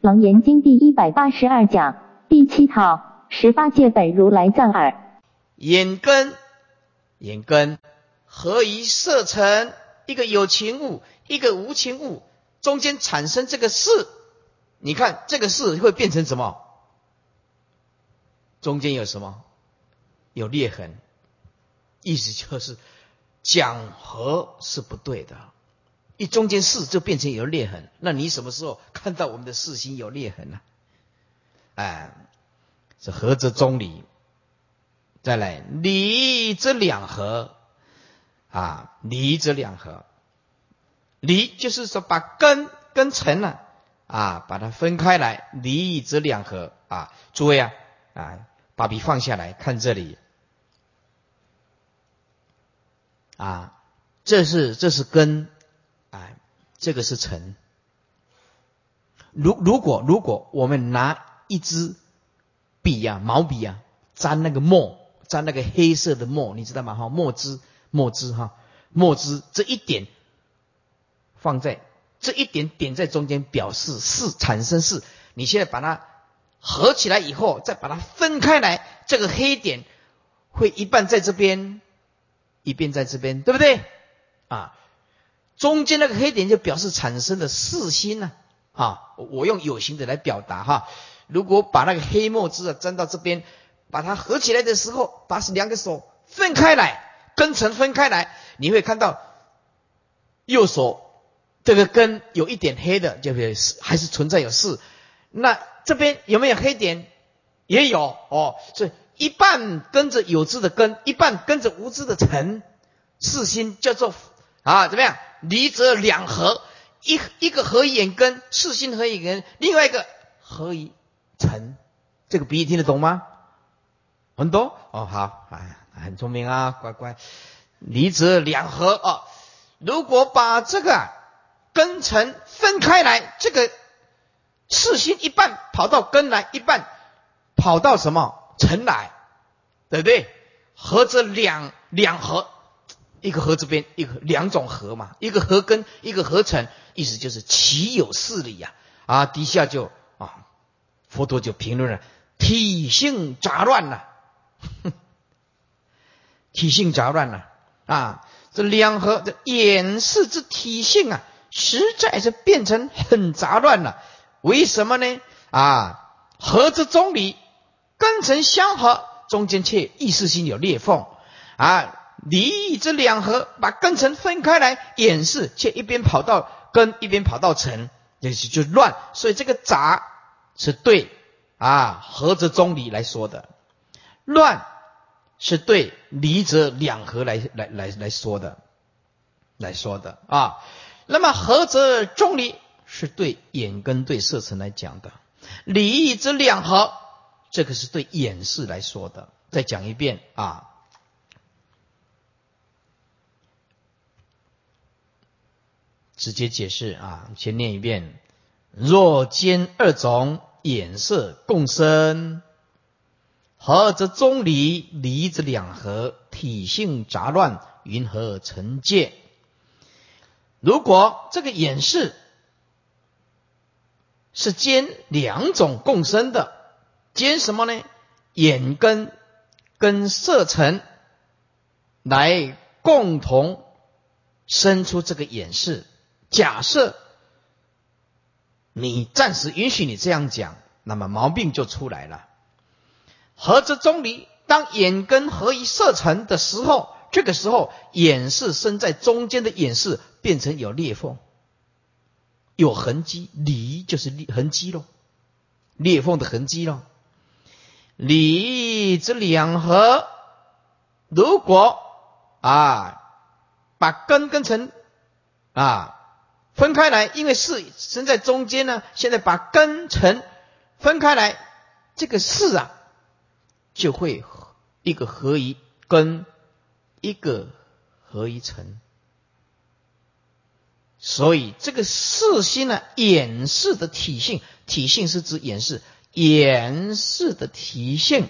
楞严经第一百八十二讲第七套十八界本如来藏耳。眼根，眼根何以色成？一个有情物，一个无情物，中间产生这个事，你看这个事会变成什么？中间有什么？有裂痕，意思就是讲和是不对的。一中间四就变成有裂痕，那你什么时候看到我们的四心有裂痕呢？哎，是合则中离，再来离则两合啊，离则两合，离就是说把根跟尘呢啊，把它分开来，离则两合啊。诸位啊啊，把笔放下来看这里啊，这是这是根。这个是尘。如如果如果我们拿一支笔呀，毛笔呀，沾那个墨，沾那个黑色的墨，你知道吗？哈，墨汁，墨汁哈，墨汁这一点放在这一点点在中间，表示是产生是。你现在把它合起来以后，再把它分开来，这个黑点会一半在这边，一边在这边，对不对？啊。中间那个黑点就表示产生的四心呢，啊，我用有形的来表达哈。如果把那个黑墨汁啊粘到这边，把它合起来的时候，把两个手分开来，根层分开来，你会看到右手这个根有一点黑的，就是还是存在有四。那这边有没有黑点？也有哦，所以一半跟着有字的根，一半跟着无字的尘，四心叫做啊，怎么样？离则两合，一一个合眼根，四心合眼根，另外一个合一尘，这个比喻听得懂吗？很多哦，好，哎，很聪明啊，乖乖。离则两合啊，如果把这个根尘分开来，这个四心一半跑到根来，一半跑到什么尘来，对不对？合则两两合。一个合这边，一个两种合嘛，一个合根，一个合成，意思就是岂有事理呀。啊，底下就啊，佛陀就评论了，体性杂乱了，体性杂乱了啊，这两合这眼视之体性啊，实在是变成很杂乱了。为什么呢？啊，合之中理，根成相合，中间却意识心有裂缝啊。离这两合，把根尘分开来掩饰，却一边跑到根，一边跑到尘，也是就乱。所以这个杂是对啊，合则中离来说的，乱是对离则两合来来来来说的，来说的啊。那么合则中离是对眼根对色尘来讲的，离则两合，这个是对眼视来说的。再讲一遍啊。直接解释啊，先念一遍：若兼二种眼色共生，合则中离，离则两合，体性杂乱，云何成界？如果这个眼视是兼两种共生的，兼什么呢？眼根跟色尘来共同生出这个眼视。假设你暂时允许你这样讲，那么毛病就出来了。合则中离，当眼根合一色成的时候，这个时候眼是生在中间的眼是变成有裂缝、有痕迹，离就是裂痕迹喽，裂缝的痕迹喽。离这两合，如果啊把根根成啊。分开来，因为是生在中间呢。现在把根尘分开来，这个事啊，就会一个合一根，一个合一尘。所以这个四心呢，演示的体性，体性是指演示，演示的体性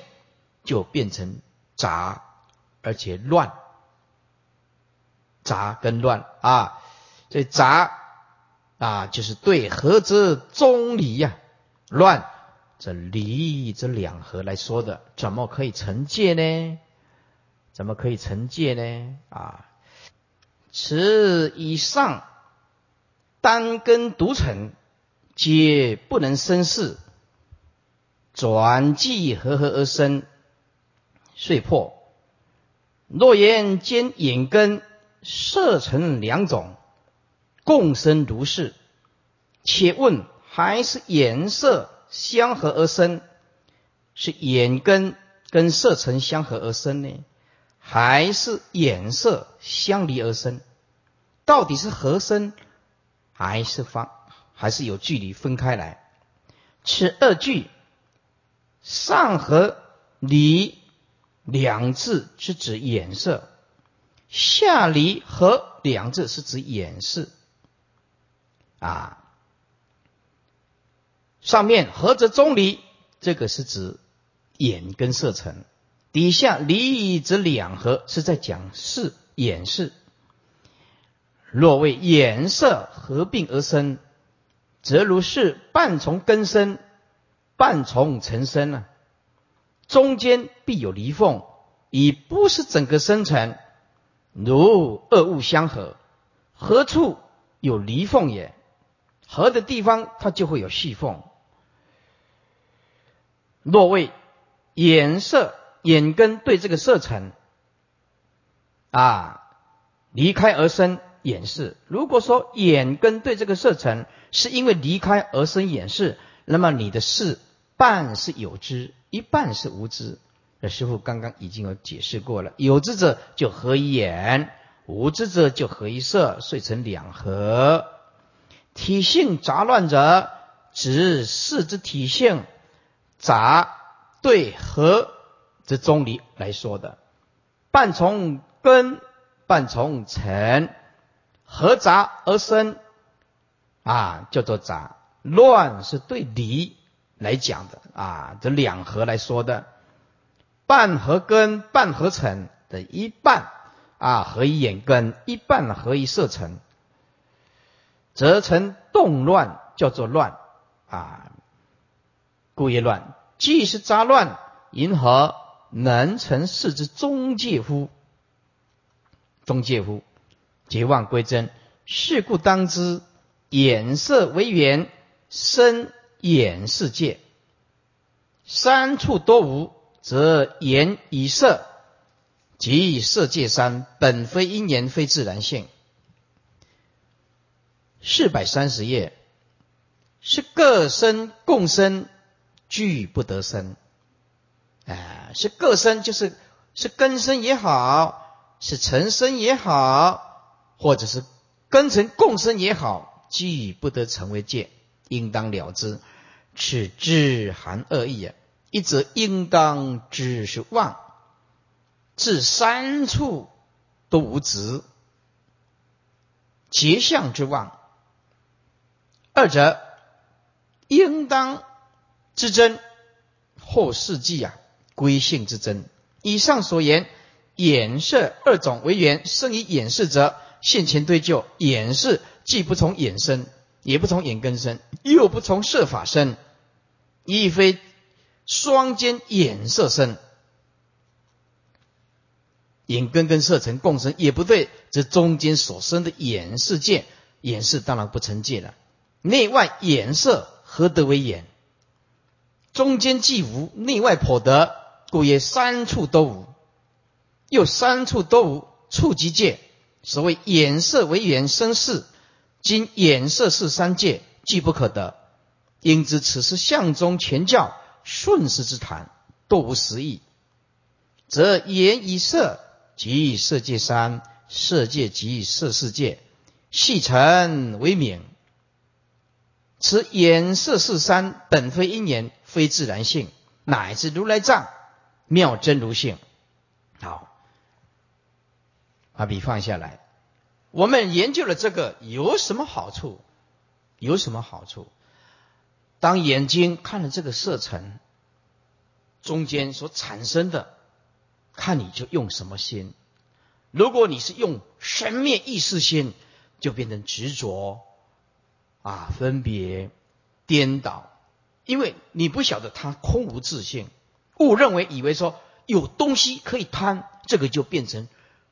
就变成杂，而且乱，杂跟乱啊，所以杂。啊，就是对合则中离呀，乱，这离这两合来说的，怎么可以成戒呢？怎么可以成戒呢？啊，此以上单根独成，皆不能生事，转即合合而生，遂破。若言兼眼根色成两种，共生如是，且问还是颜色相合而生，是眼根跟色尘相合而生呢，还是颜色相离而生？到底是合生还是方，还是有距离分开来？此二句上合离。两字是指眼色，下离合两字是指眼视。啊，上面合则中离，这个是指眼跟色成；底下离则两合，是在讲视眼视。若为眼色合并而生，则如是半从根生，半从尘生呢？中间必有离缝，已不是整个生成。如二物相合，何处有离缝也？合的地方，它就会有细缝。若为眼色眼根对这个色尘啊离开而生眼视。如果说眼根对这个色尘是因为离开而生眼视，那么你的视半是有之。一半是无知，那师傅刚刚已经有解释过了。有知者就合一眼，无知者就合一色，遂成两合。体性杂乱者，指四之体性杂对合之中离来说的。半从根，半从尘，合杂而生，啊，叫做杂。乱是对离。来讲的啊，这两合来说的，半合根，半合成的一半啊，合一眼根，一半合一色尘，则成动乱，叫做乱啊，故也乱。既是杂乱，银何能成事之中介乎？中介乎？结妄归真，是故当知，眼色为缘生。眼世界，三处多无，则眼以色，即色界三本非因缘，非自然性。四百三十页，是各生共生，俱不得生。啊，是各生，就是是根生也好，是尘生也好，或者是根尘共生也好，俱不得成为界。应当了之，此知含恶意啊！一则应当知是妄，至三处都无执，结相之妄；二者应当之真，或世纪啊归性之真。以上所言，眼色二种为缘，生于眼视者，现前对就眼视，既不从眼生。也不从眼根生，又不从色法生，亦非双间眼色生，眼根跟色成共生也不对，这中间所生的眼世界，眼视当然不成界了。内外眼色何得为眼？中间既无，内外颇得，故曰三处都无。又三处都无，处即界。所谓眼色为眼生事。今眼色是三界，既不可得，应知此是相中全教顺势之谈，都无实义。则眼以色即色界三，色界即色世界，细成为名。此眼色是三，本非因缘，非自然性，乃至如来藏妙真如性。好，把笔放下来。我们研究了这个有什么好处？有什么好处？当眼睛看了这个色尘中间所产生的，看你就用什么心。如果你是用神灭意识心，就变成执着啊，分别颠倒，因为你不晓得它空无自性，误认为以为说有东西可以贪，这个就变成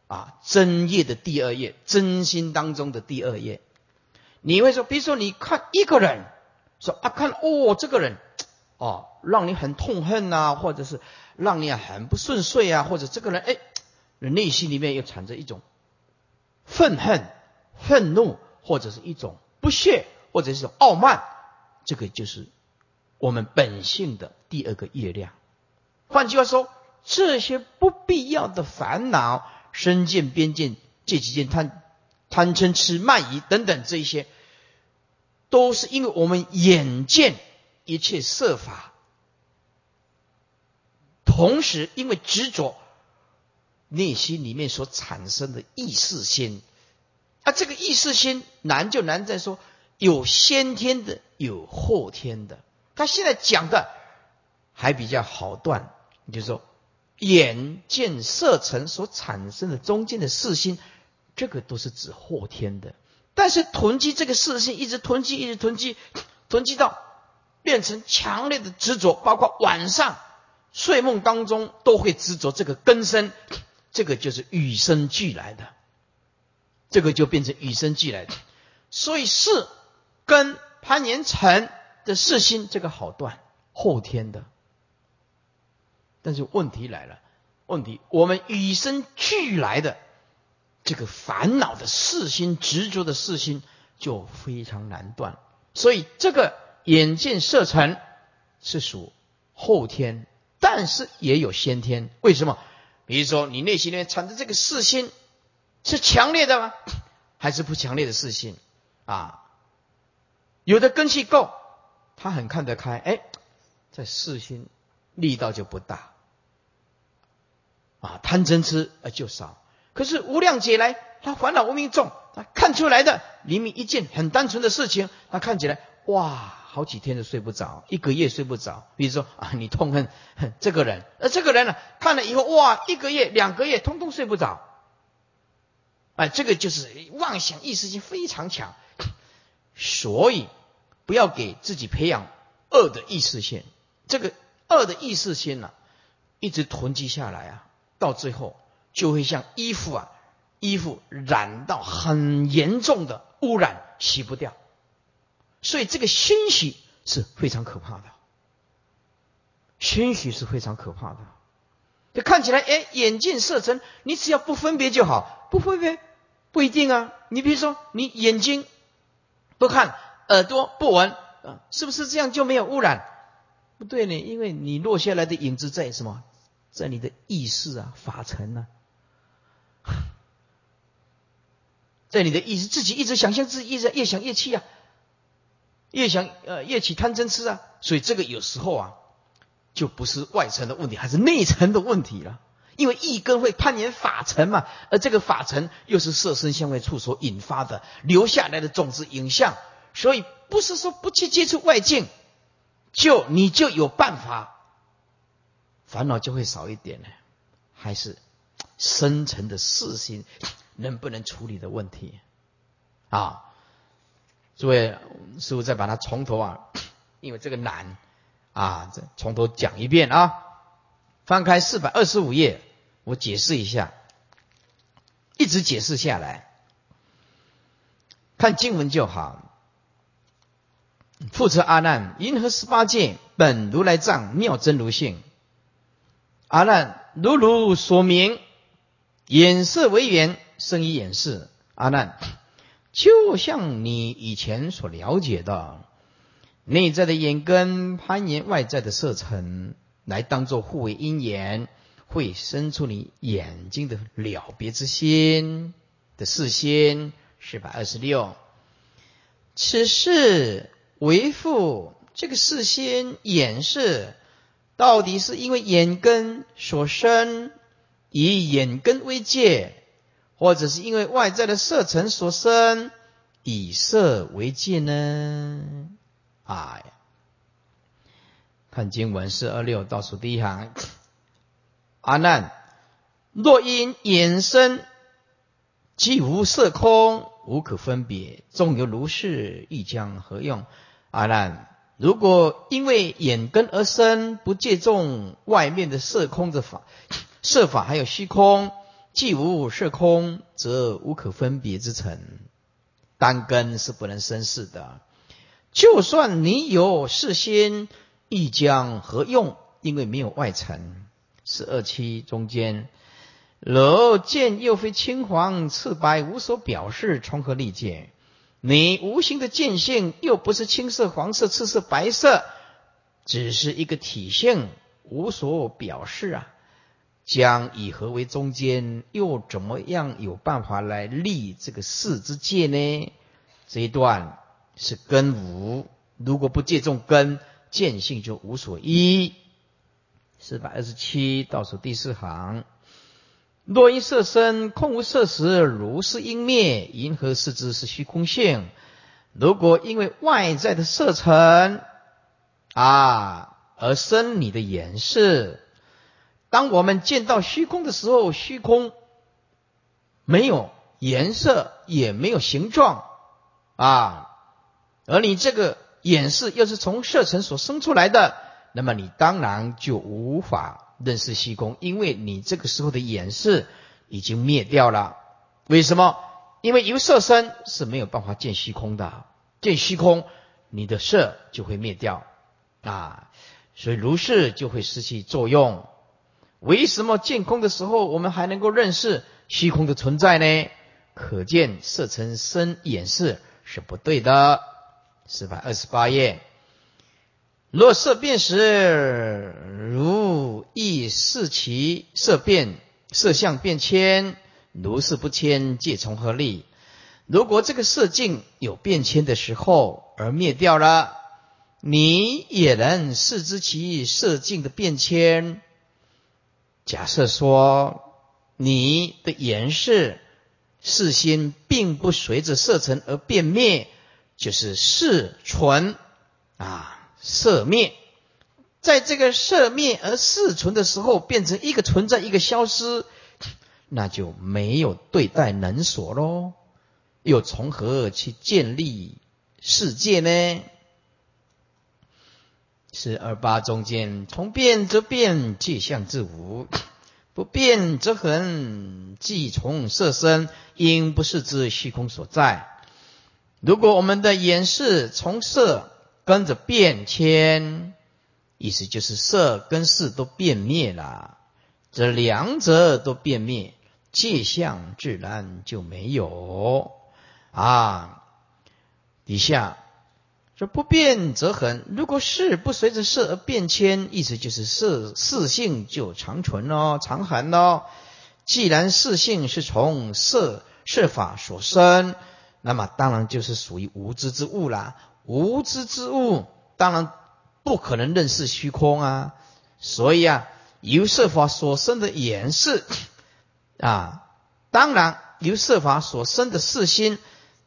啊真业的第二页，真心当中的第二页。你会说，比如说你看一个人，说啊看哦这个人哦让你很痛恨呐，或者是让你很不顺遂啊，或者这个人哎，内心里面又产生一种愤恨、愤怒，或者是一种不屑，或者是傲慢，这个就是。我们本性的第二个业量，换句话说，这些不必要的烦恼、身见、边见、这几件贪、贪嗔痴慢疑等等，这一些，都是因为我们眼见一切色法，同时因为执着内心里面所产生的意识心，啊，这个意识心难就难在说有先天的，有后天的。他现在讲的还比较好断，你就是说眼见色尘所产生的中间的四心，这个都是指后天的。但是囤积这个四心，一直囤积，一直囤积，囤积到变成强烈的执着，包括晚上睡梦当中都会执着这个根生，这个就是与生俱来的，这个就变成与生俱来的。所以是跟攀岩成。的四心这个好断，后天的。但是问题来了，问题我们与生俱来的这个烦恼的四心执着的四心就非常难断，所以这个眼见色尘是属后天，但是也有先天。为什么？比如说你内心里面产生这个四心是强烈的吗？还是不强烈的四心啊？有的根气够。他很看得开，哎，在四心力道就不大，啊，贪嗔痴啊就少。可是无量劫来，他烦恼无名重，他看出来的明明一件很单纯的事情，他看起来哇，好几天都睡不着，一个月睡不着。比如说啊，你痛恨这个人，而这个人呢，看了以后哇，一个月、两个月通通睡不着，哎，这个就是妄想意识性非常强，所以。不要给自己培养恶的意识线，这个恶的意识线呢，一直囤积下来啊，到最后就会像衣服啊，衣服染到很严重的污染，洗不掉。所以这个熏洗是非常可怕的，熏洗是非常可怕的。就看起来，哎，眼见色尘，你只要不分别就好，不分别不一定啊。你比如说，你眼睛不看。耳朵不闻啊，是不是这样就没有污染？不对呢，因为你落下来的影子在什么？在你的意识啊、法尘呢？在你的意识，自己一直想象自己，一直越想越气啊，越想呃越起贪嗔痴啊，所以这个有时候啊，就不是外层的问题，还是内层的问题了。因为一根会攀岩法尘嘛，而这个法尘又是色身相位处所引发的留下来的种子影像。所以不是说不去接触外境，就你就有办法，烦恼就会少一点呢？还是深层的事心 能不能处理的问题啊？诸位师傅再把它从头啊，因为这个难啊，这从头讲一遍啊。翻开四百二十五页，我解释一下，一直解释下来，看经文就好。复次阿难，银河十八界本如来藏妙真如性。阿难，如如所明，眼色为缘，生于眼识。阿难，就像你以前所了解的，内在的眼根攀岩外在的色尘，来当作互为因缘，会生出你眼睛的了别之心的事先。四百二十六，此事。为父，这个事先眼视，到底是因为眼根所生，以眼根为界，或者是因为外在的色尘所生，以色为界呢？哎，看经文四二六倒数第一行，阿难，若因眼生，即无色空，无可分别，纵有如是，亦将何用？阿难，如果因为眼根而生，不借重外面的色空的法，色法还有虚空，既无色空，则无可分别之成。单根是不能生事的。就算你有事心，亦将何用？因为没有外尘。十二期中间，若见又非青黄赤白，无所表示，从何立见？你无形的见性又不是青色、黄色、赤色、白色，只是一个体性，无所表示啊！将以何为中间？又怎么样有办法来立这个四之界呢？这一段是根无，如果不借重根，见性就无所依。四百二十七倒数第四行。若因色生，空无色时，如是因灭，银河视之是虚空性。如果因为外在的色尘啊而生你的眼视，当我们见到虚空的时候，虚空没有颜色，也没有形状啊，而你这个眼视又是从色尘所生出来的，那么你当然就无法。认识虚空，因为你这个时候的眼视已经灭掉了。为什么？因为由色身是没有办法见虚空的，见虚空，你的色就会灭掉啊，所以如是就会失去作用。为什么见空的时候，我们还能够认识虚空的存在呢？可见色成身眼视是不对的。四百二十八页。若色变时，如意视其色变，色相变迁，如是不迁，借从何立？如果这个色境有变迁的时候而灭掉了，你也能视之其色境的变迁。假设说你的颜色事先并不随着色尘而变灭，就是视存啊。色灭，在这个色灭而事存的时候，变成一个存在，一个消失，那就没有对待能所喽。又从何去建立世界呢？是二八中间，从变则变，界相自无；不变则恒，即从色身，因不是之虚空所在。如果我们的眼视从色。跟着变迁，意思就是色跟事都变灭了，这两者都变灭，界相自然就没有啊。底下说不变则恒，如果事不随着色而变迁，意思就是色事性就长存哦，长恒哦。既然事性是从色色法所生，那么当然就是属于无知之物啦。无知之物，当然不可能认识虚空啊。所以啊，由色法所生的眼视啊，当然由色法所生的色心，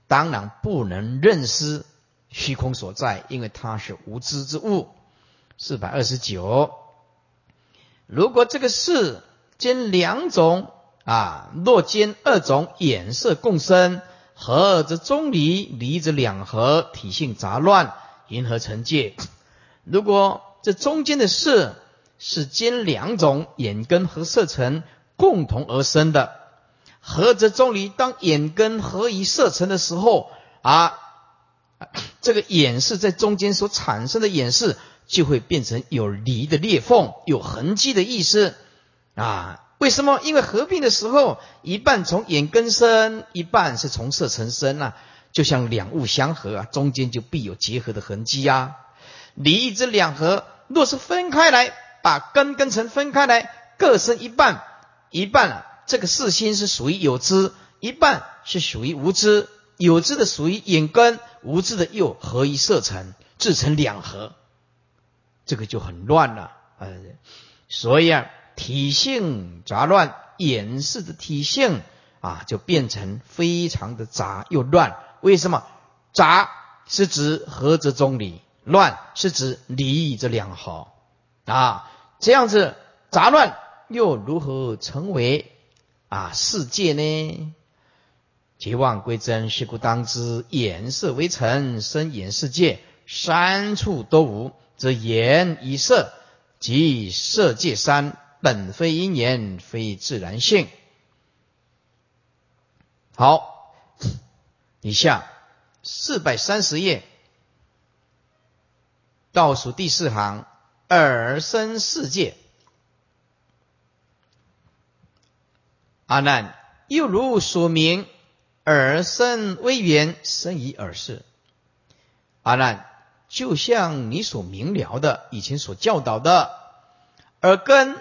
当然不能认识虚空所在，因为它是无知之物。四百二十九，如果这个视兼两种啊，若兼二种眼色共生。合则中离，离则两合，体性杂乱，银河成界。如果这中间的色是兼两种眼根和色尘共同而生的，合则中离。当眼根合于色尘的时候啊，这个眼是在中间所产生的眼视就会变成有离的裂缝，有痕迹的意思啊。为什么？因为合并的时候，一半从眼根生，一半是从色成生啊，就像两物相合啊，中间就必有结合的痕迹啊。离这两合，若是分开来，把根跟尘分开来，各生一半，一半啊，这个四心是属于有知，一半是属于无知。有知的属于眼根，无知的又合一色尘，制成两合，这个就很乱了。呃，所以啊。体性杂乱，眼视的体性啊，就变成非常的杂又乱。为什么？杂是指合则中理，乱是指离这两合啊。这样子杂乱又如何成为啊世界呢？结妄归真，是故当知眼色为尘，生眼世界，三处都无，则眼以色，即色界三，本非因缘，非自然性。好，以下四百三十页倒数第四行，耳生世界。阿难，又如所明，耳生微缘，生于耳识。阿难。就像你所明了的，以前所教导的，耳根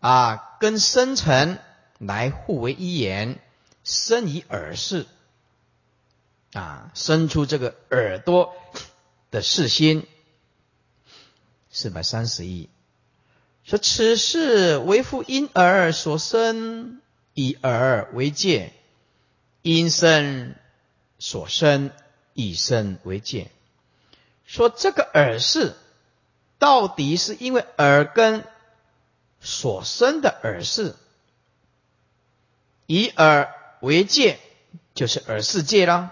啊，跟深层来互为一言，生于耳视啊，生出这个耳朵的视心，四百三十亿。说此事为复因耳所生，以耳为界，因身所生，以身为界。说这个耳识，到底是因为耳根所生的耳识，以耳为界，就是耳世界啦；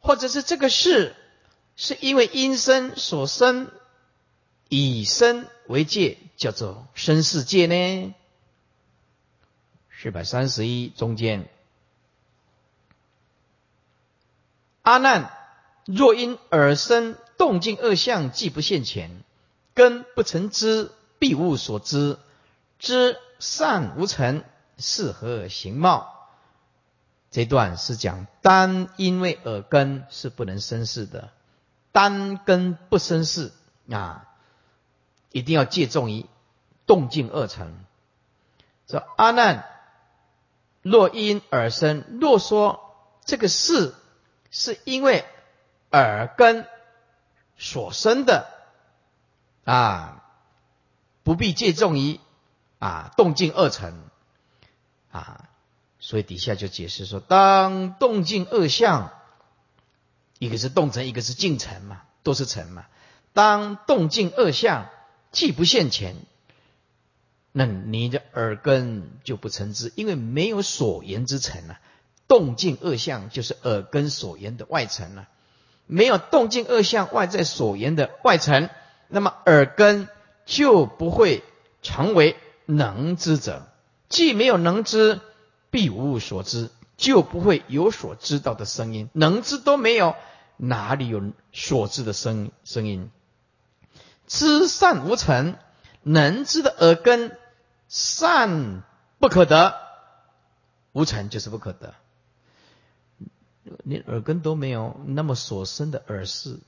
或者是这个事，是因为因生所生，以身为界，叫做身世界呢？四百三十一中间，阿难。若因耳生动静二相，既不现前，根不成知，必无所知。知善无成，是何形貌？这段是讲单因为耳根是不能生事的，单根不生事啊，一定要借重于动静二成。说阿难，若因耳生，若说这个事是因为。耳根所生的啊，不必借重于啊动静二层啊，所以底下就解释说，当动静二相，一个是动层，一个是静层嘛，都是层嘛。当动静二相既不现前，那你的耳根就不成知，因为没有所言之成啊。动静二相就是耳根所言的外层了。没有动静二相外在所言的外层，那么耳根就不会成为能知者。既没有能知，必无所知，就不会有所知道的声音。能知都没有，哪里有所知的声声音？知善无成，能知的耳根善不可得，无成就是不可得。连耳根都没有，那么所生的耳识，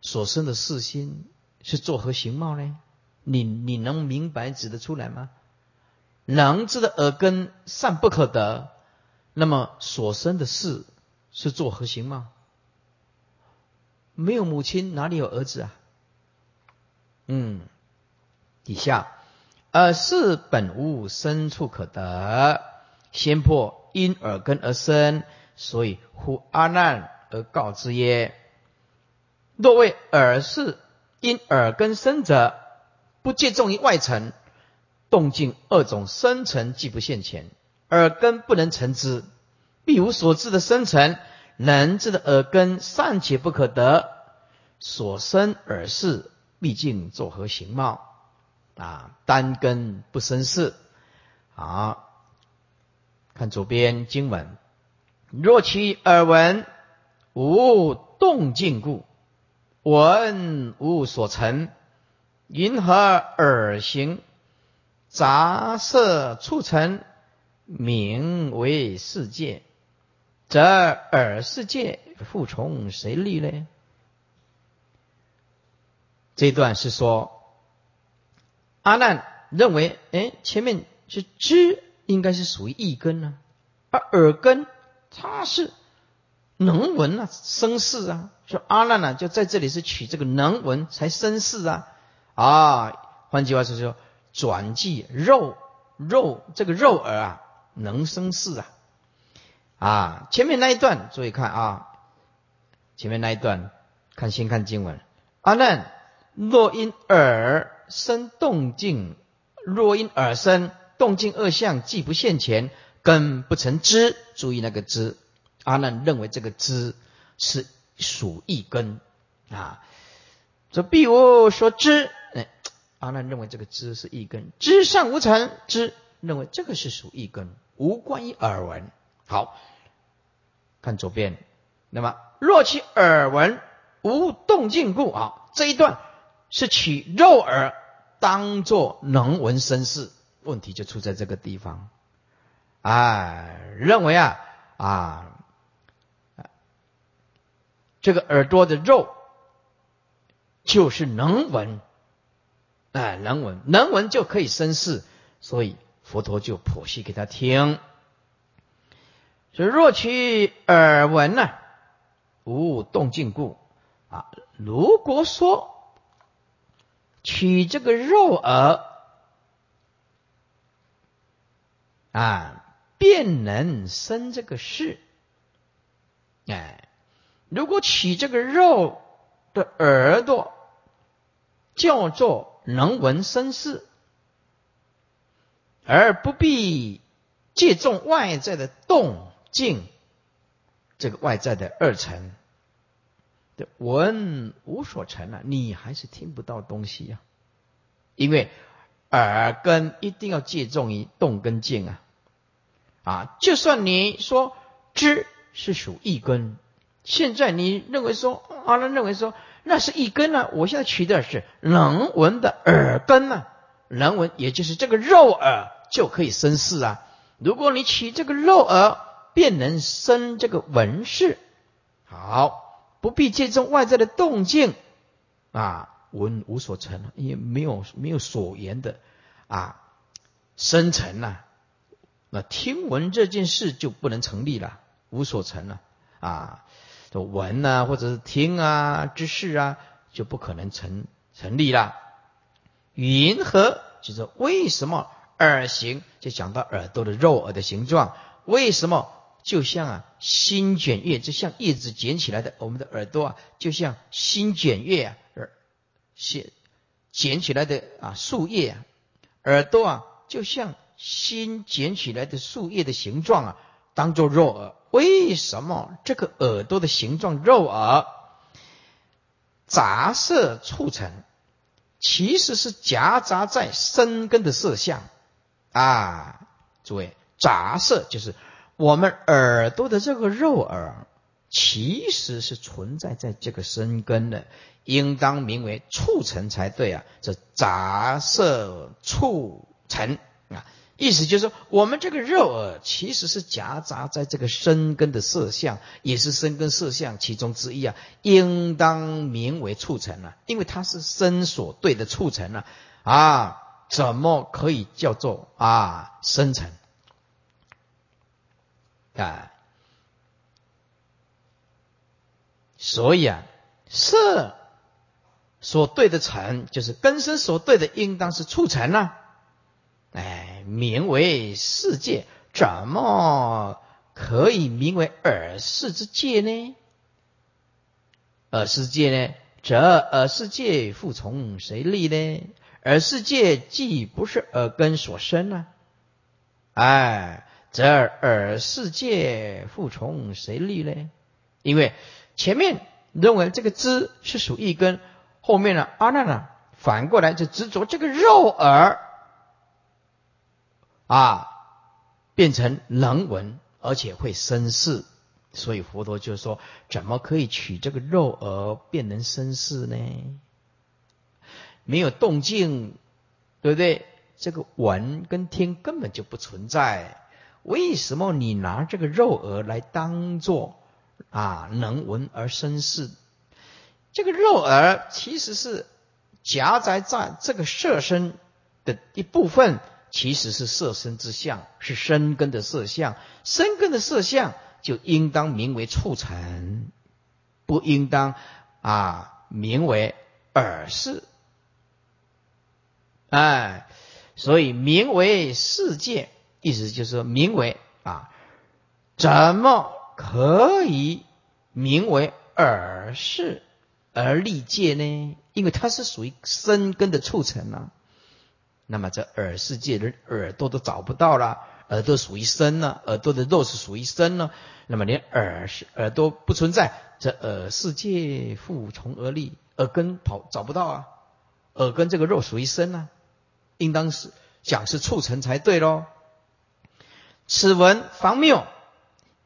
所生的视心是作何形貌呢？你你能明白指得出来吗？能知的耳根善不可得，那么所生的事是作何行吗？没有母亲哪里有儿子啊？嗯，底下耳是本无生处可得，先破因耳根而生。所以呼阿难而告之曰：若为耳是因耳根生者，不借重于外层动静二种生成，既不现前，耳根不能成之，必无所知的生成，能知的耳根尚且不可得，所生耳识毕竟作何形貌？啊，单根不生事。好，看左边经文。若其耳闻无动静故，闻无所成，云何耳行？杂色促成，名为世界，则耳世界复从谁立呢？这段是说，阿难认为，哎，前面是知，应该是属于一根呢，而耳根。它是能闻啊，生事啊。说阿难呢，就在这里是取这个能闻才生事啊。啊，换句话说说，转记肉肉这个肉耳啊，能生事啊。啊，前面那一段注意看啊，前面那一段看先看经文。阿难，若因耳生动静，若因耳生动静二相，既不现前。根不成知，注意那个知。阿难认为这个知是属一根啊。这必无所知，哎，阿难认为这个知是一根，知上无成，知认为这个是属一根，无关于耳闻。好，看左边，那么若其耳闻无动静故，啊，这一段是取肉耳当作能闻声事，问题就出在这个地方。哎，认为啊啊，这个耳朵的肉就是能闻，哎，能闻，能闻就可以生事，所以佛陀就剖析给他听。所以若取耳闻呢，无动静故啊。如果说取这个肉耳啊。便能生这个事，哎，如果取这个肉的耳朵叫做能闻声事，而不必借重外在的动静，这个外在的二层的闻无所成啊，你还是听不到东西呀，因为耳根一定要借重于动跟静啊。啊，就算你说知是属一根，现在你认为说阿难认为说那是一根呢？我现在取的是能闻的耳根呢？能闻也就是这个肉耳就可以生事啊。如果你取这个肉耳，便能生这个闻事。好，不必借助外在的动静啊，闻无所成，也没有没有所言的啊生成呐。那听闻这件事就不能成立了，无所成了啊！闻啊，或者是听啊之事啊，就不可能成成立了。云何？就是为什么耳形就讲到耳朵的肉耳的形状？为什么就像啊新卷叶，就像叶子卷起来的？我们的耳朵啊，就像新卷叶啊，耳线卷起来的啊树叶啊，耳朵啊，就像。新卷起来的树叶的形状啊，当做肉耳。为什么这个耳朵的形状肉耳？杂色促成，其实是夹杂在生根的色相啊。诸位，杂色就是我们耳朵的这个肉耳，其实是存在在这个生根的，应当名为促成才对啊。这杂色促成啊。意思就是说，我们这个肉耳其实是夹杂在这个生根的色相，也是生根色相其中之一啊，应当名为促成了，因为它是生所对的促成了啊，怎么可以叫做啊生成啊？所以啊，色所对的成，就是根生所对的，应当是促成了。哎，名为世界，怎么可以名为耳世之界呢？耳世界呢？则耳世界复从谁立呢？耳世界既不是耳根所生呢？哎，则耳世界复从谁立呢？因为前面认为这个知是属一根，后面呢阿难呢反过来就执着这个肉耳。啊，变成能闻，而且会生事，所以佛陀就说：怎么可以取这个肉而变成生事呢？没有动静，对不对？这个闻跟听根本就不存在。为什么你拿这个肉耳来当做啊能闻而生事？这个肉耳其实是夹杂在这个色身的一部分。其实是色身之相，是生根的色相，生根的色相就应当名为促成，不应当啊名为耳识。哎，所以名为世界，意思就是说名为啊，怎么可以名为耳识而立界呢？因为它是属于生根的促成啊。那么这耳世界的耳朵都找不到了，耳朵属于身呢，耳朵的肉是属于身呢。那么连耳是耳朵不存在，这耳世界复从而立，耳根跑找不到啊。耳根这个肉属于身啊，应当是讲是促成才对喽。此文方谬，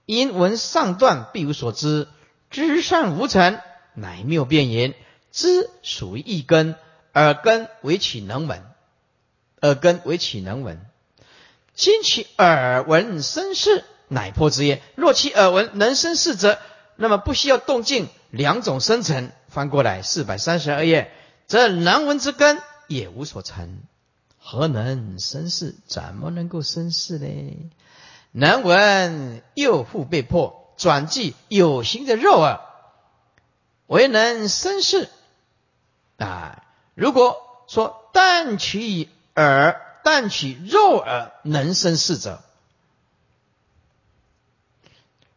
因文上段必有所知，知善无成，乃谬变言。知属于一根，耳根为其能闻，耳根为其能闻。今其耳闻生事。乃破之也。若其耳闻能生事者，那么不需要动静两种生成。翻过来四百三十二页，则难闻之根也无所成，何能生事？怎么能够生事呢？能闻又复被迫转记有形的肉耳，为能生事啊！如果说但取以耳，但取肉耳能生事者。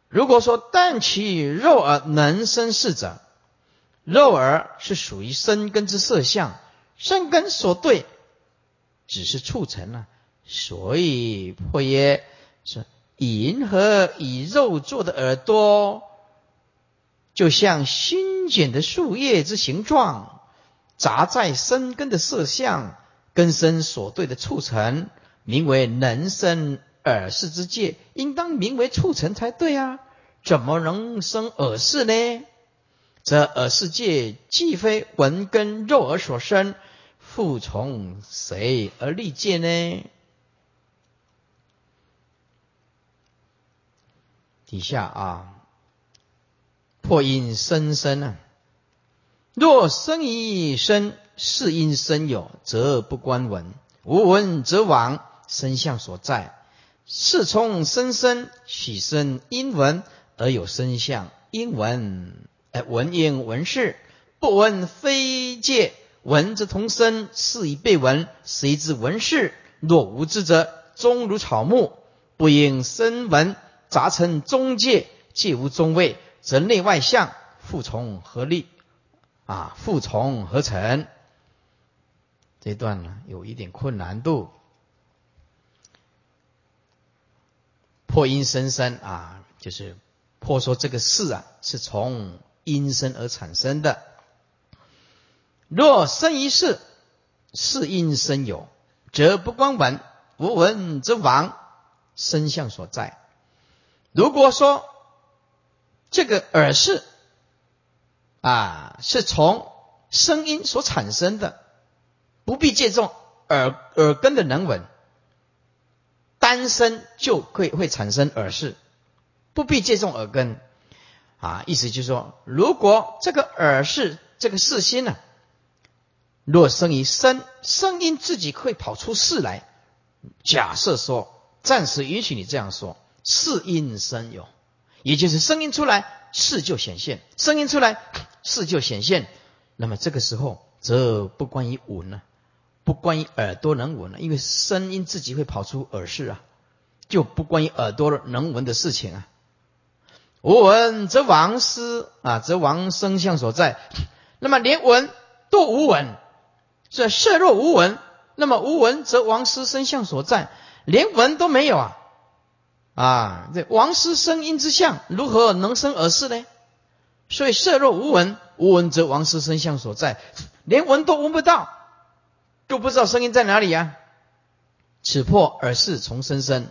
如果说但其肉而能生事者，肉耳是属于生根之色相，生根所对，只是促成了，所以破曰说：银河以肉做的耳朵，就像新剪的树叶之形状，杂在生根的色相，根生所对的促成，名为能生。耳视之界，应当名为促成才对啊！怎么能生耳视呢？则耳视界既非闻根肉耳所生，复从谁而立界呢？底下啊，破因生生啊，若生一生，是因生有，则不观闻；无闻则亡，生相所在。是从生生起生因闻而有生相，因闻哎闻应闻事，不闻非界，闻之同生，是以被闻，谁知闻事？若无知者，终如草木，不应生闻，杂成中界，界无中位，则内外相复从何立？啊，复从何成？这段呢，有一点困难度。破阴生生啊，就是破说这个事啊，是从阴生而产生的。若生一事，是因生有，则不光闻，无闻则亡，生相所在。如果说这个耳是啊，是从声音所产生的，不必借重耳耳根的能闻。单身就会会产生耳视，不必借重耳根啊。意思就是说，如果这个耳视这个视心呢，若生于声，声音自己会跑出事来。假设说，暂时允许你这样说，是因生有，也就是声音出来，事就显现；声音出来，事就显现。那么这个时候，则不关于闻了。不关于耳朵能闻了，因为声音自己会跑出耳室啊，就不关于耳朵能闻的事情啊。无闻则亡失啊，则亡生相所在。那么连闻都无闻，这色若无闻，那么无闻则亡失生相所在，连闻都没有啊啊！这亡失声音之相，如何能生耳识呢？所以色若无闻，无闻则亡失生相所在，连闻都闻不到。就不知道声音在哪里呀？此破耳视从生生。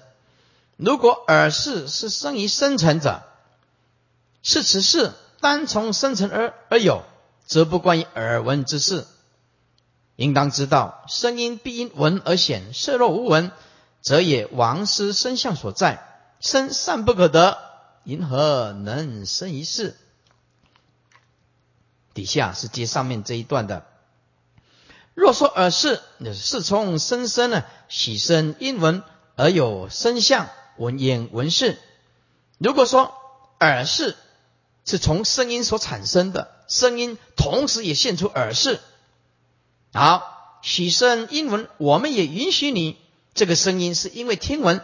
如果耳视是生于生成者，是此事单从生成而而有，则不关于耳闻之事。应当知道，声音必因闻而显。色若无闻，则也亡失生相所在。生善不可得，因何能生一事？底下是接上面这一段的。若说耳是，是从声声呢，喜声音闻而有声相闻言闻事。如果说耳是是从声音所产生的，声音同时也现出耳是。好，喜声音闻，我们也允许你这个声音是因为听闻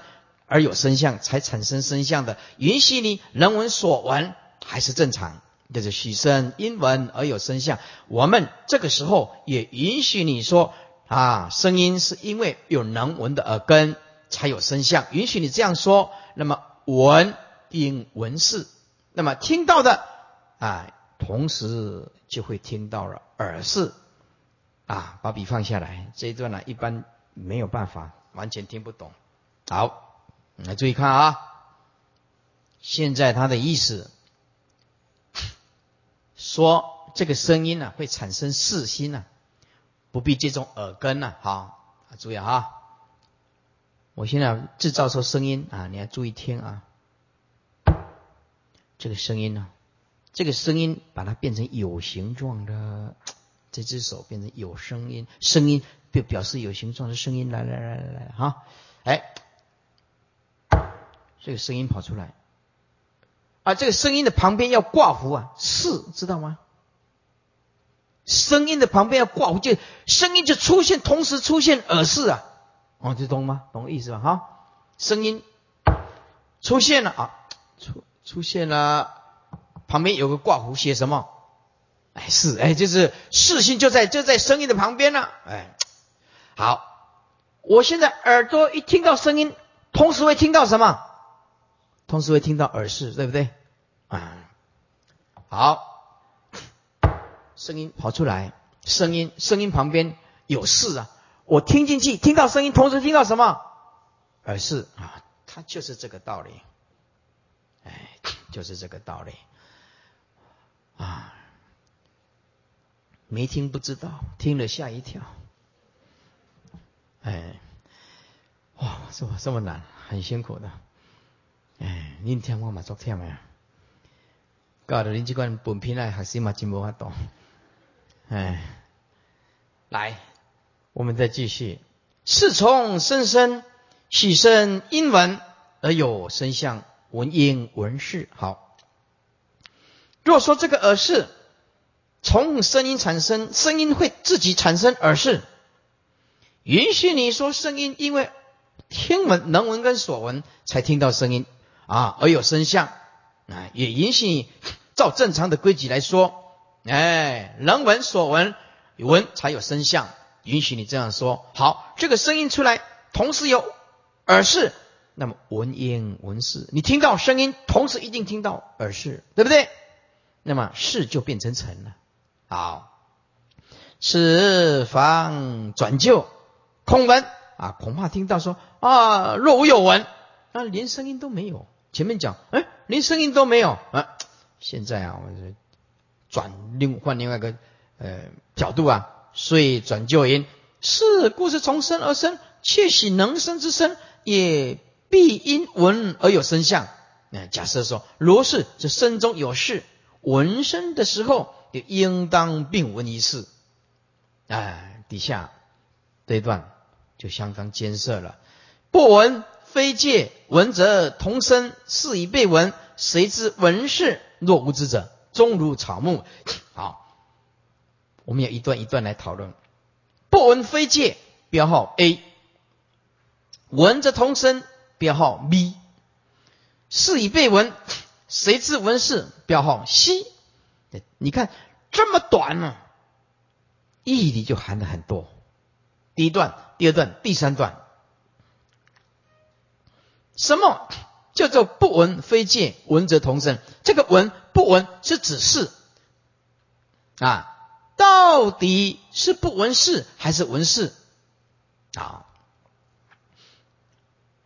而有声相才产生声相的，允许你人闻所闻还是正常。就是许声音闻而有声相，我们这个时候也允许你说啊，声音是因为有能闻的耳根才有声相，允许你这样说。那么闻应闻是，那么听到的啊，同时就会听到了耳事啊。把笔放下来，这一段呢，一般没有办法完全听不懂。好，来注意看啊，现在他的意思说，这个声音呢会产生四心呢，不必这种耳根呢。好，注意啊。我现在制造出声音啊，你要注意听啊。这个声音呢，这个声音把它变成有形状的，这只手变成有声音，声音就表示有形状的声音，来来来来来，哈，哎，这个声音跑出来，啊，这个声音的旁边要挂符啊，是知道吗？声音的旁边要挂符，就声音就出现，同时出现耳饰啊。哦，这懂吗？懂意思吧？哈，声音出现了啊，出出现了，旁边有个挂弧，写什么？哎，是，哎，就是视心就在就在声音的旁边了。哎，好，我现在耳朵一听到声音，同时会听到什么？同时会听到耳饰，对不对？啊，好，声音跑出来，声音声音旁边有事啊。我听进去，听到声音，同时听到什么？耳饰。啊，它就是这个道理，哎，就是这个道理。啊，没听不知道，听了吓一跳，哎，哇，这么这么难，很辛苦的，哎，您听我嘛昨天没？搞得您这款本品来学习嘛真无法度，哎，来。我们再继续，是从声生喜生因闻而有声相，闻音闻事。好，若说这个耳识从声音产生，声音会自己产生耳识，允许你说声音，因为听闻能闻跟所闻才听到声音啊，而有声相啊，也允许照正常的规矩来说，哎，人闻所闻闻才有声相。允许你这样说，好，这个声音出来，同时有耳识，那么闻音闻事，你听到声音，同时一定听到耳识，对不对？那么事就变成成了。好，此方转就空闻啊，恐怕听到说啊，若无有闻，啊，连声音都没有。前面讲，哎，连声音都没有啊。现在啊，我转另换另外一个呃角度啊。遂转就言：是故是从生而生，窃喜能生之生，也必因闻而有生相。那假设说，如是，这身中有事，闻声的时候，也应当并闻一事。哎，底下这一段就相当艰涩了。不闻非戒，闻则同生，是以被闻。谁知闻事若无知者，终如草木。好。我们要一段一段来讨论。不闻非戒，标号 A；闻则同声，标号 B；是以被闻，谁知闻是？标号 C。你看这么短呢，义理就含的很多。第一段、第二段、第三段，什么叫做不闻非戒？闻则同声。这个闻不闻是指示啊。到底是不闻事还是闻事啊？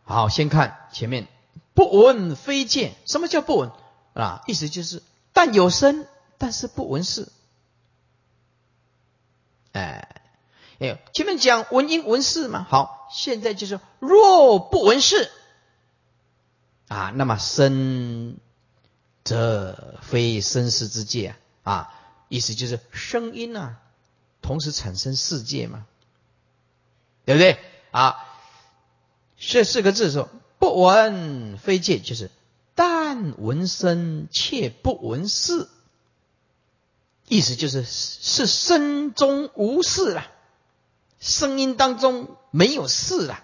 好，先看前面不闻非见。什么叫不闻啊？意思就是但有声，但是不闻事。哎，哎，前面讲闻音闻事嘛。好，现在就是若不闻事啊，那么生则非生死之界啊。意思就是声音啊，同时产生世界嘛，对不对啊？这四个字说，不闻非戒，就是但闻声却不闻事。意思就是是声中无事了，声音当中没有事了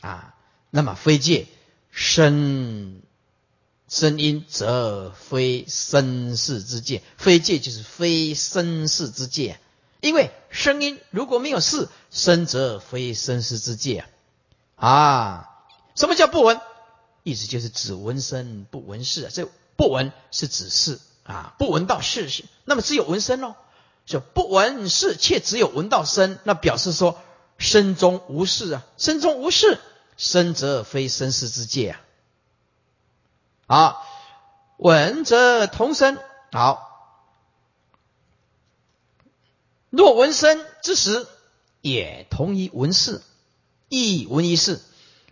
啊。那么非戒声。声音则非生世之界，非界就是非生世之界。因为声音如果没有事，声则非生世之界。啊。什么叫不闻？意思就是只闻声不闻事啊。这不闻是指事啊，不闻到事，那么只有闻声喽。就不闻事，却只有闻到声，那表示说声中无事啊，声中无事，生则非生死之界啊。好，闻则同生。好，若闻生之时，也同于闻事，亦闻一事；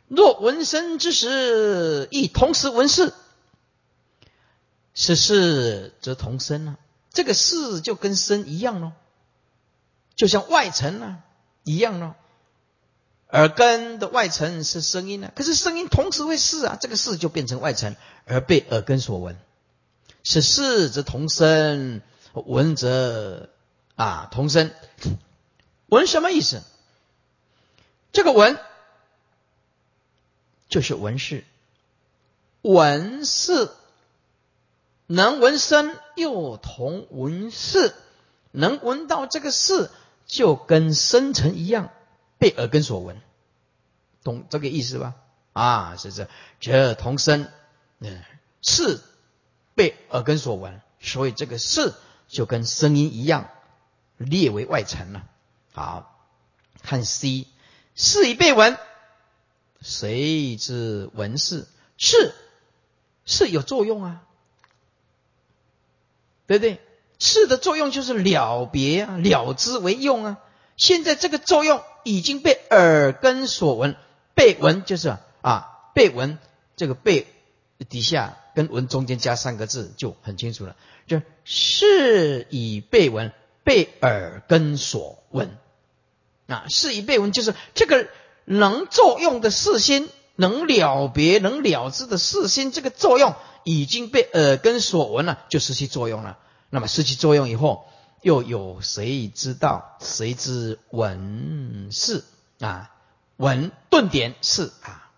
若闻生之时，亦同时闻事。是事则同声啊。这个事就跟生一样喽，就像外层呢一样喽。耳根的外层是声音呢，可是声音同时会事啊，这个事就变成外层，而被耳根所闻。是事则同声，闻则啊同声。闻什么意思？这个闻就是闻事，闻事。能闻声又同闻事，能闻到这个事，就跟生成一样，被耳根所闻，懂这个意思吧？啊，是这，这同声，嗯，是被耳根所闻，所以这个是就跟声音一样，列为外层了。好，看 C，事已被闻，谁知闻事？是是有作用啊。对不对？事的作用就是了别啊，了之为用啊。现在这个作用已经被耳根所闻，背闻就是啊，背闻这个背底下跟闻中间加三个字就很清楚了，就是以背闻，被耳根所闻啊，是以背闻就是这个能作用的四心，能了别、能了之的四心，这个作用。已经被耳根所闻了，就失去作用了。那么失去作用以后，又有谁知道？谁知闻是啊？闻顿点是啊？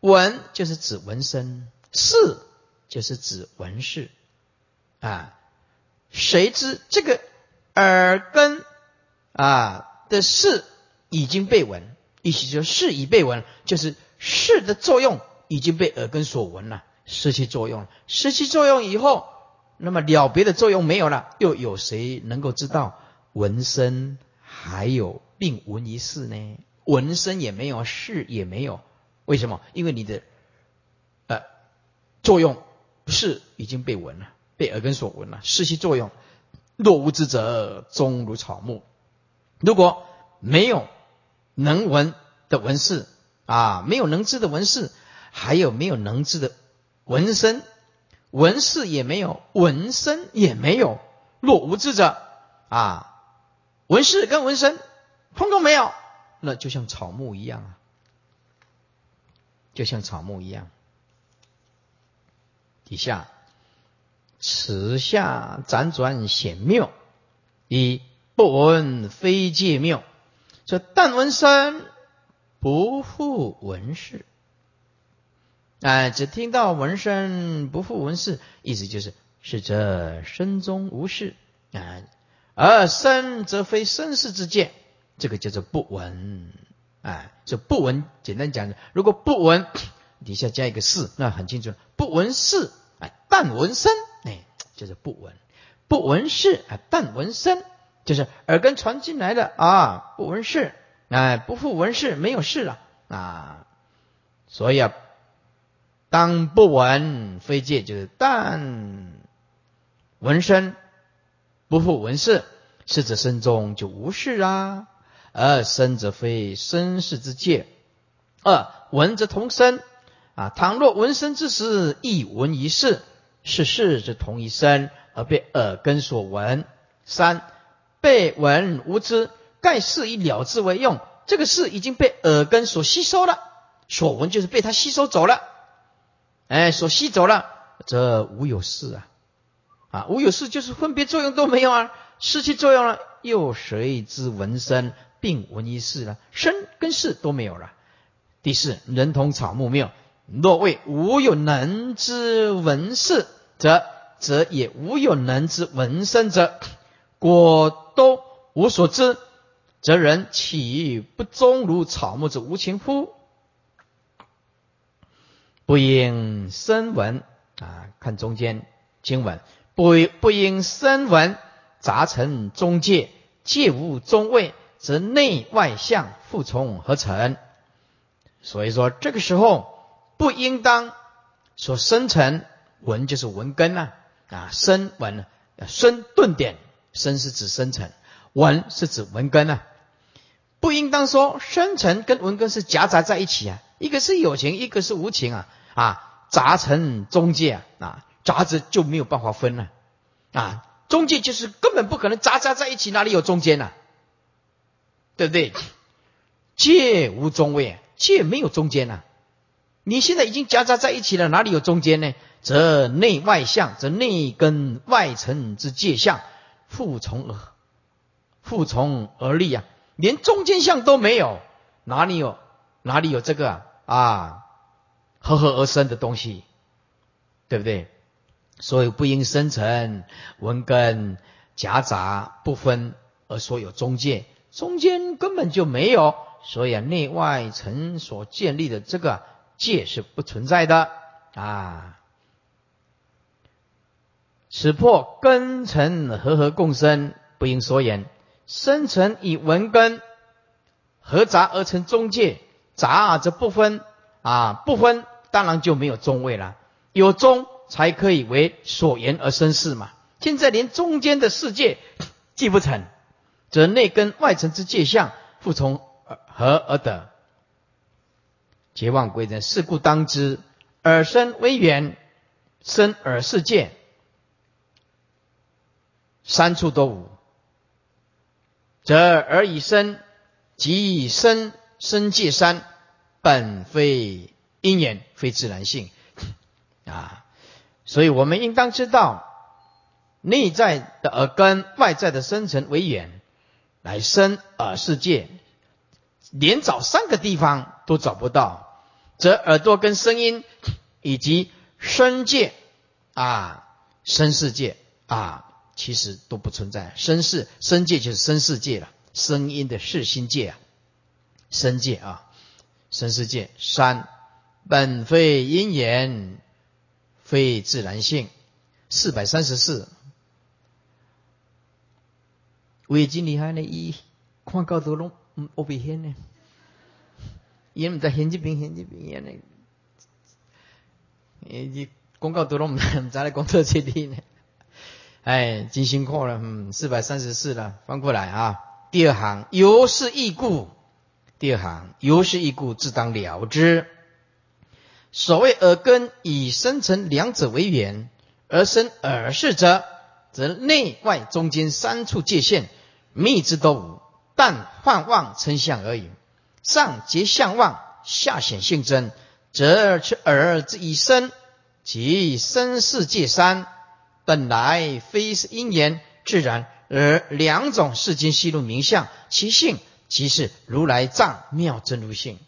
闻就是指闻声，是就是指闻事啊？谁知这个耳根啊的事已经被闻，意思就是事已被闻，就是事的作用已经被耳根所闻了。失去作用，失去作用以后，那么了别的作用没有了，又有谁能够知道闻声还有并闻一事呢？纹身也没有，事也没有，为什么？因为你的呃作用是已经被闻了，被耳根所闻了，失去作用。若无知者，终如草木。如果没有能闻的纹饰啊，没有能知的纹饰，还有没有能知的？纹身？纹饰也没有，纹身也没有。若无知者啊，纹饰跟纹身通通没有，那就像草木一样啊，就像草木一样。底下，此下辗转显妙，以不闻非界妙。这但闻声，不复闻事。哎，只听到闻声不复闻事，意思就是是则身中无事啊，而身则非生事之见，这个叫做不闻。哎，这不闻，简单讲，如果不闻，底下加一个事，那很清楚，不闻事，哎，但闻声，哎，就是不闻，不闻事，啊，但闻声，就是耳根传进来的啊，不闻事，哎，不复闻事，没有事了啊，所以啊。当不闻非戒，就是但闻声不复闻事，是者身中就无事啊。而身则非身世之界。二闻则同声啊。倘若闻声之时，亦闻一事，是事则同一声，而被耳根所闻。三被闻无知，盖事以了之为用。这个事已经被耳根所吸收了，所闻就是被它吸收走了。哎，所吸走了，则无有事啊！啊，无有事就是分别作用都没有啊，失去作用了，又谁知闻声并闻一事呢？声跟事都没有了。第四，人同草木妙，若谓无有能知闻事，则则也无有能知闻声者，果都无所知，则人岂不终如草木之无情乎？不应声闻啊，看中间经文，不不应声闻杂陈中界，界无中位，则内外相复从合成。所以说，这个时候不应当说生成文就是文根呐啊，生文生顿点，生是指生成，文是指文根呐，不应当说生成跟文根是夹杂在一起啊，一个是有情，一个是无情啊啊，杂成中介啊啊，杂着就没有办法分了啊，中介就是根本不可能杂杂在一起，哪里有中间呢？对不对？界无中位。界没有中间呐，你现在已经夹杂在一起了，哪里有中间呢？则内外相，则内根外层之界相，复从而复从而立啊！连中间相都没有，哪里有哪里有这个啊？啊，合合而生的东西，对不对？所以不应生成文根夹杂不分，而说有中介，中间根本就没有。所以啊，内外层所建立的这个界是不存在的啊。此破根尘和合共生，不应所言。生成以文根合杂而成中介，杂则不分啊，不分当然就没有中位了。有中才可以为所言而生事嘛。现在连中间的世界既不成，则内根外层之界相复从。和而得，结妄归真。是故当知，耳生为缘，生耳世界，三处都无，则耳以生，即以生生界三，本非因缘，非自然性 啊！所以我们应当知道，内在的耳根，外在的生成为眼，来生耳世界。连找三个地方都找不到，则耳朵跟声音以及声界。啊，声世界。啊，其实都不存在。声世声界就是声世界了，声音的世心界啊，声界啊，声世界三本非因缘，非自然性。四百三十四，为真厉害呢，一看高头拢。我比现呢，因唔在现这边，现这边呢，诶，广告多了，唔唔再来讲这些的呢。哎，真辛苦了，嗯，四百三十四了，翻过来啊。第二行，由是异故。第二行，由是异故，自当了之。所谓耳根以生成两者为缘，而生耳识者，则内外中间三处界限，密之都无。但幻妄称相而已，上结相妄，下显性真，则此耳之以生，即身世界三，本来非是因缘自然，而两种世间细露名相，其性即是如来藏妙真如性。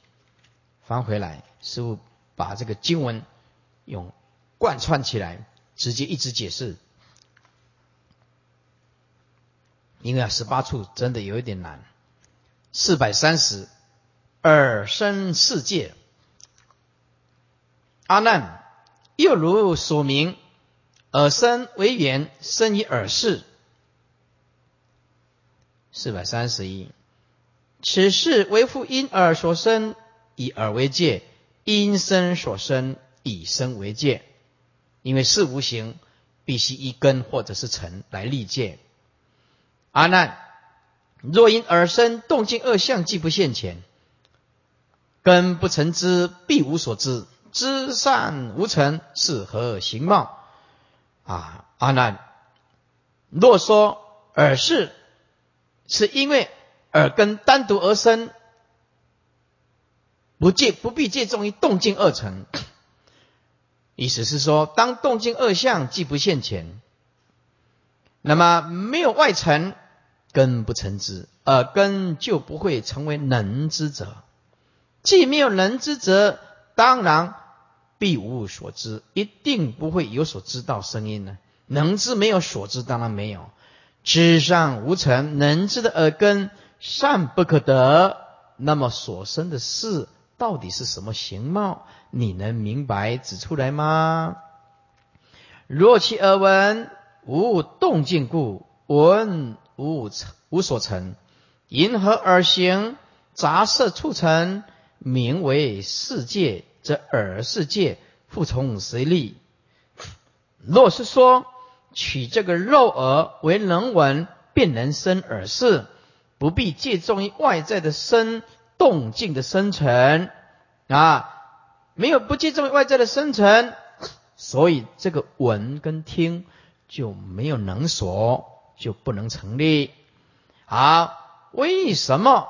翻回来，师父把这个经文用贯穿起来，直接一直解释。因为啊，十八处真的有一点难。四百三十，耳生世界。阿难，又如所名，耳生为缘，生于耳识。四百三十一，此事为复因耳所生，以耳为界；因生所生，以生为界。因为事无形，必须一根或者是尘来立界。阿难，若因耳生动静二相既不现前，根不成之，必无所知。知善无成，是何形貌？啊，阿难，若说耳是，是因为耳根单独而生，不借不必借重于动静二成。意思是说，当动静二相既不现前。那么没有外尘，根不成之，耳根就不会成为能知者。既没有能知者，当然必无所知，一定不会有所知道声音呢。能知没有所知，当然没有。知上无成，能知的耳根善不可得，那么所生的事到底是什么形貌？你能明白指出来吗？若其耳闻无动静故，闻无无所成，因何耳行杂色促成，名为世界？则耳世界复从谁立？若是说取这个肉耳为能闻，便能生耳识，不必借重于外在的声动静的生成啊，没有不借重于外在的生成，所以这个闻跟听就没有能所，就不能成立。好，为什么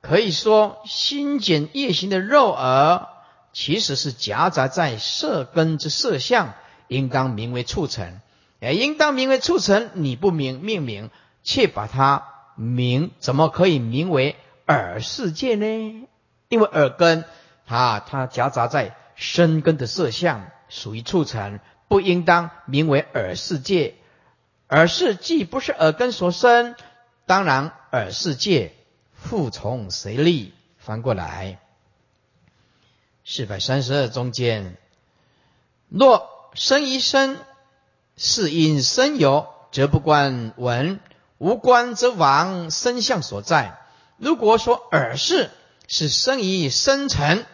可以说心简业行的肉耳，其实是夹杂在色根之色相，应当名为促成，也应当名为促成。你不明命名，却把它名，怎么可以名为耳世界呢？因为耳根啊，它夹杂在身根的色相，属于促成，不应当名为耳世界。耳世既不是耳根所生。当然，耳世界复从谁立？翻过来，四百三十二中间，若生一生，是因生有，则不关闻；无关则亡生相所在。如果说耳是是生于生成，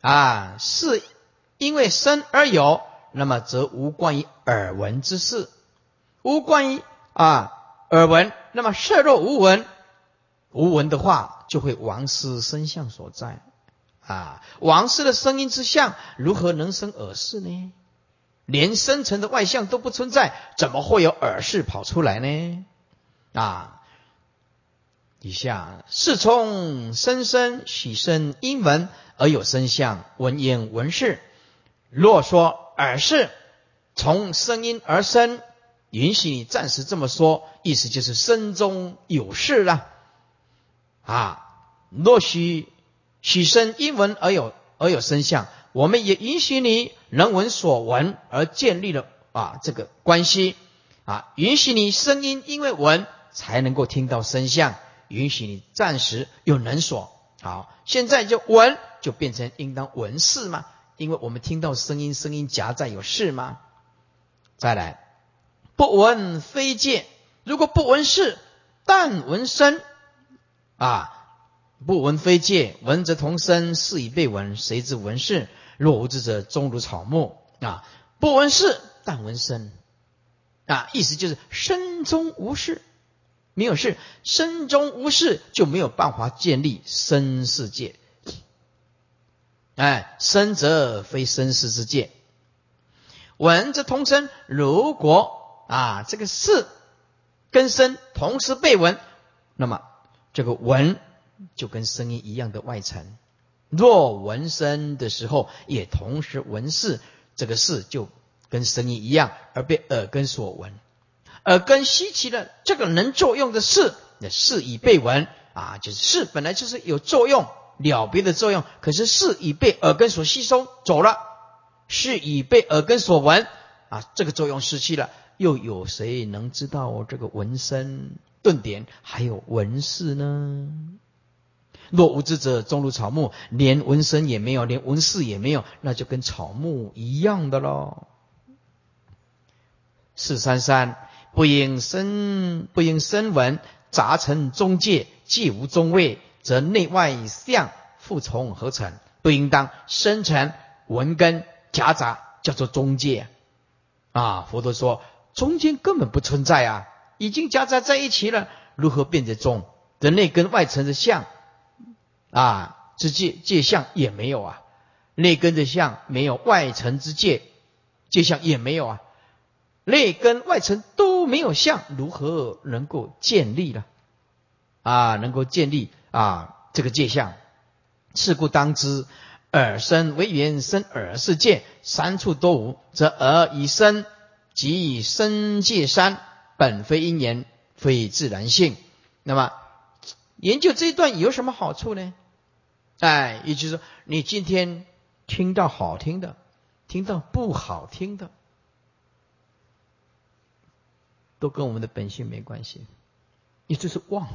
啊，是因为生而有，那么则无关于耳闻之事，无关于啊。耳闻，那么色若无闻，无闻的话，就会亡失声相所在啊！亡失的声音之相，如何能生耳识呢？连深层的外相都不存在，怎么会有耳识跑出来呢？啊！以下是从声声许生因闻而有声相，闻言闻事。若说耳识从声音而生。允许你暂时这么说，意思就是身中有事了啊。若许许生因闻而有而有生相，我们也允许你能闻所闻而建立了啊这个关系啊。允许你声音因为闻才能够听到声相，允许你暂时有能所。好，现在就闻就变成应当闻事吗？因为我们听到声音，声音夹在有事吗？再来。不闻非见，如果不闻事，但闻声啊！不闻非见，闻则同声，是以被闻。谁知闻事？若无知者，终如草木啊！不闻事，但闻声啊！意思就是身中无事，没有事，身中无事就没有办法建立身世界。哎，生则非生世之界，闻则同声。如果啊，这个是跟声同时被闻，那么这个闻就跟声音一样的外层。若闻声的时候也同时闻事，这个事就跟声音一样，而被耳根所闻。耳根吸起了这个能作用的事，那事已被闻啊，就是事本来就是有作用了别的作用，可是事已被耳根所吸收走了，事已被耳根所闻啊，这个作用失去了。又有谁能知道我这个纹身顿点还有纹饰呢？若无知者，终如草木，连纹身也没有，连纹饰也没有，那就跟草木一样的喽。四三三，不应生，不应生闻，杂成中介，既无中位，则内外相复从何成？不应当生成文根夹杂，叫做中介啊！佛陀说。中间根本不存在啊，已经夹杂在一起了，如何变得中？的内根外层的相啊之界界相也没有啊，内根的相没有，外层之界界相也没有啊，内根外层都没有相，如何能够建立呢？啊，能够建立啊这个界相？是故当知，耳生为缘生耳是界，三处都无，则耳以生。即以身界山，本非因缘，非自然性。那么研究这一段有什么好处呢？哎，也就是说，你今天听到好听的，听到不好听的，都跟我们的本性没关系，也就是妄。